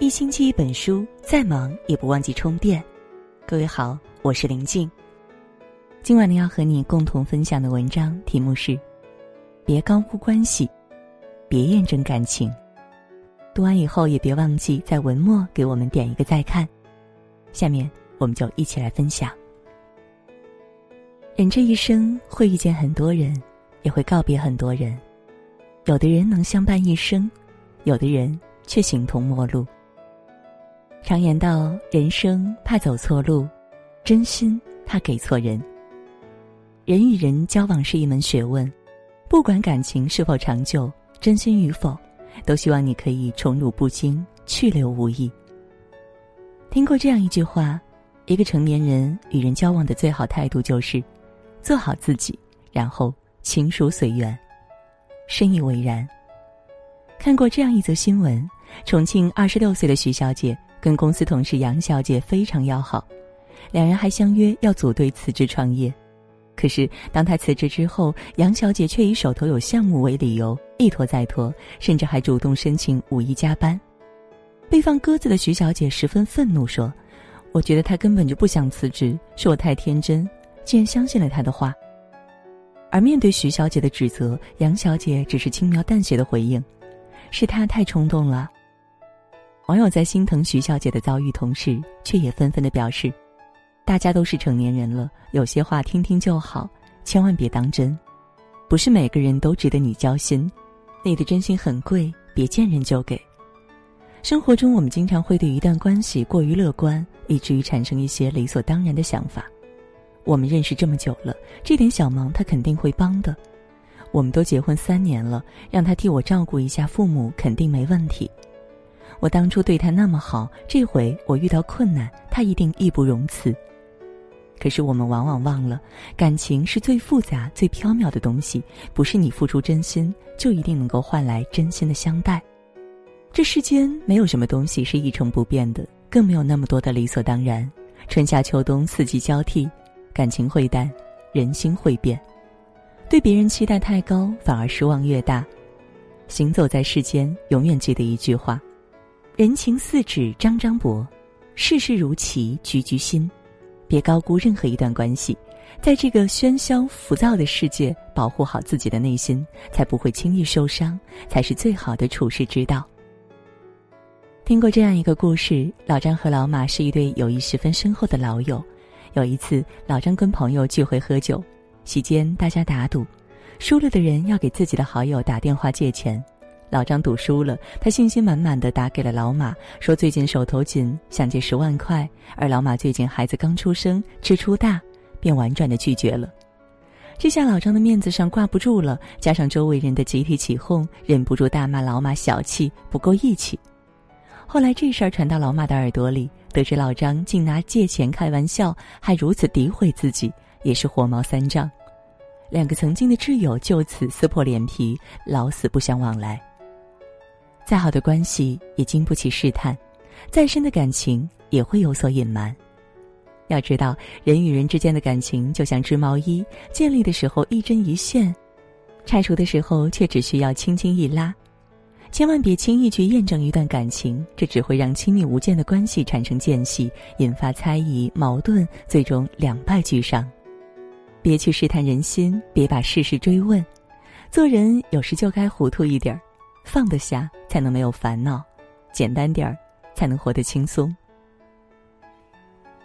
一星期一本书，再忙也不忘记充电。各位好，我是林静。今晚呢，要和你共同分享的文章题目是：别高估关系，别验证感情。读完以后，也别忘记在文末给我们点一个再看。下面，我们就一起来分享。人这一生会遇见很多人，也会告别很多人。有的人能相伴一生，有的人却形同陌路。常言道：“人生怕走错路，真心怕给错人。”人与人交往是一门学问，不管感情是否长久，真心与否，都希望你可以宠辱不惊，去留无意。听过这样一句话：一个成年人与人交往的最好态度就是做好自己，然后情疏随缘。深以为然。看过这样一则新闻：重庆二十六岁的徐小姐。跟公司同事杨小姐非常要好，两人还相约要组队辞职创业。可是当她辞职之后，杨小姐却以手头有项目为理由一拖再拖，甚至还主动申请五一加班。被放鸽子的徐小姐十分愤怒，说：“我觉得他根本就不想辞职，是我太天真，竟然相信了他的话。”而面对徐小姐的指责，杨小姐只是轻描淡写的回应：“是他太冲动了。”网友在心疼徐小姐的遭遇，同时却也纷纷的表示：“大家都是成年人了，有些话听听就好，千万别当真。不是每个人都值得你交心，你的真心很贵，别见人就给。”生活中，我们经常会对一段关系过于乐观，以至于产生一些理所当然的想法。我们认识这么久了，这点小忙他肯定会帮的。我们都结婚三年了，让他替我照顾一下父母，肯定没问题。我当初对他那么好，这回我遇到困难，他一定义不容辞。可是我们往往忘了，感情是最复杂、最飘渺的东西，不是你付出真心就一定能够换来真心的相待。这世间没有什么东西是一成不变的，更没有那么多的理所当然。春夏秋冬四季交替，感情会淡，人心会变。对别人期待太高，反而失望越大。行走在世间，永远记得一句话。人情似纸张张薄，世事如棋局局新。别高估任何一段关系，在这个喧嚣浮躁的世界，保护好自己的内心，才不会轻易受伤，才是最好的处世之道。听过这样一个故事：老张和老马是一对友谊十分深厚的老友。有一次，老张跟朋友聚会喝酒，席间大家打赌，输了的人要给自己的好友打电话借钱。老张赌输了，他信心满满的打给了老马，说最近手头紧，想借十万块。而老马最近孩子刚出生，支出大，便婉转的拒绝了。这下老张的面子上挂不住了，加上周围人的集体起哄，忍不住大骂老马小气，不够义气。后来这事儿传到老马的耳朵里，得知老张竟拿借钱开玩笑，还如此诋毁自己，也是火冒三丈。两个曾经的挚友就此撕破脸皮，老死不相往来。再好的关系也经不起试探，再深的感情也会有所隐瞒。要知道，人与人之间的感情就像织毛衣，建立的时候一针一线，拆除的时候却只需要轻轻一拉。千万别轻易去验证一段感情，这只会让亲密无间的关系产生间隙，引发猜疑、矛盾，最终两败俱伤。别去试探人心，别把事事追问，做人有时就该糊涂一点儿。放得下，才能没有烦恼；简单点儿，才能活得轻松。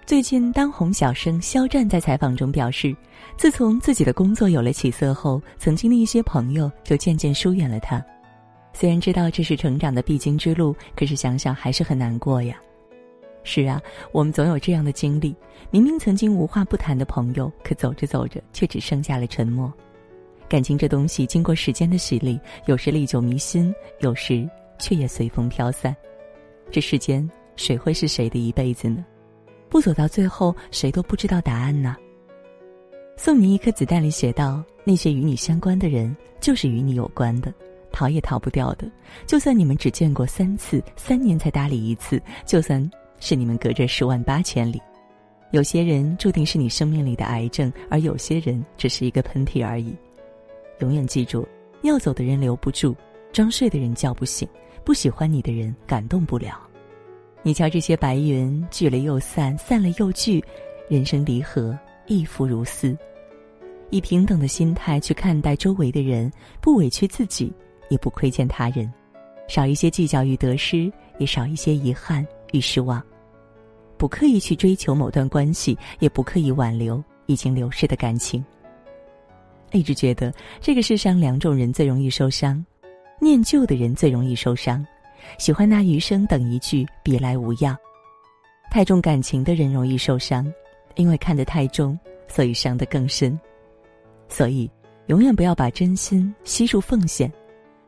最近，当红小生肖战在采访中表示，自从自己的工作有了起色后，曾经的一些朋友就渐渐疏远了他。虽然知道这是成长的必经之路，可是想想还是很难过呀。是啊，我们总有这样的经历：明明曾经无话不谈的朋友，可走着走着却只剩下了沉默。感情这东西，经过时间的洗礼，有时历久弥新，有时却也随风飘散。这世间谁会是谁的一辈子呢？不走到最后，谁都不知道答案呢。送你一颗子弹里写道：那些与你相关的人，就是与你有关的，逃也逃不掉的。就算你们只见过三次，三年才搭理一次，就算是你们隔着十万八千里，有些人注定是你生命里的癌症，而有些人只是一个喷嚏而已。永远记住，要走的人留不住，装睡的人叫不醒，不喜欢你的人感动不了。你瞧这些白云聚了又散，散了又聚，人生离合亦复如斯。以平等的心态去看待周围的人，不委屈自己，也不亏欠他人，少一些计较与得失，也少一些遗憾与失望。不刻意去追求某段关系，也不刻意挽留已经流逝的感情。一直觉得这个世上两种人最容易受伤：念旧的人最容易受伤，喜欢拿余生等一句别来无恙；太重感情的人容易受伤，因为看得太重，所以伤得更深。所以，永远不要把真心悉数奉献，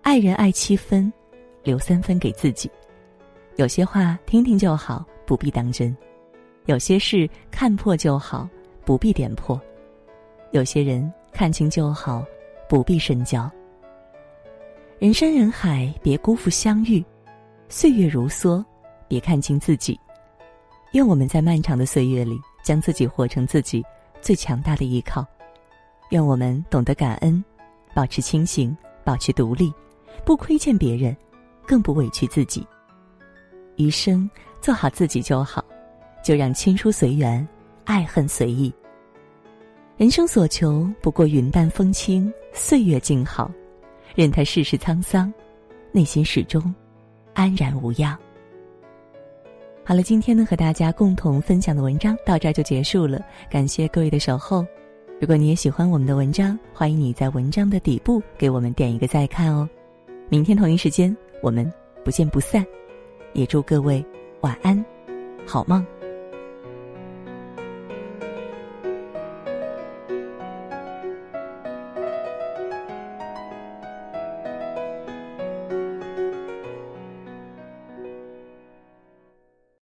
爱人爱七分，留三分给自己。有些话听听就好，不必当真；有些事看破就好，不必点破；有些人看清就好，不必深交。人山人海，别辜负相遇；岁月如梭，别看清自己。愿我们在漫长的岁月里，将自己活成自己最强大的依靠。愿我们懂得感恩，保持清醒，保持独立，不亏欠别人，更不委屈自己。余生做好自己就好，就让亲疏随缘，爱恨随意。人生所求不过云淡风轻，岁月静好，任他世事沧桑，内心始终安然无恙。好了，今天呢和大家共同分享的文章到这儿就结束了，感谢各位的守候。如果你也喜欢我们的文章，欢迎你在文章的底部给我们点一个再看哦。明天同一时间，我们不见不散。也祝各位晚安，好梦。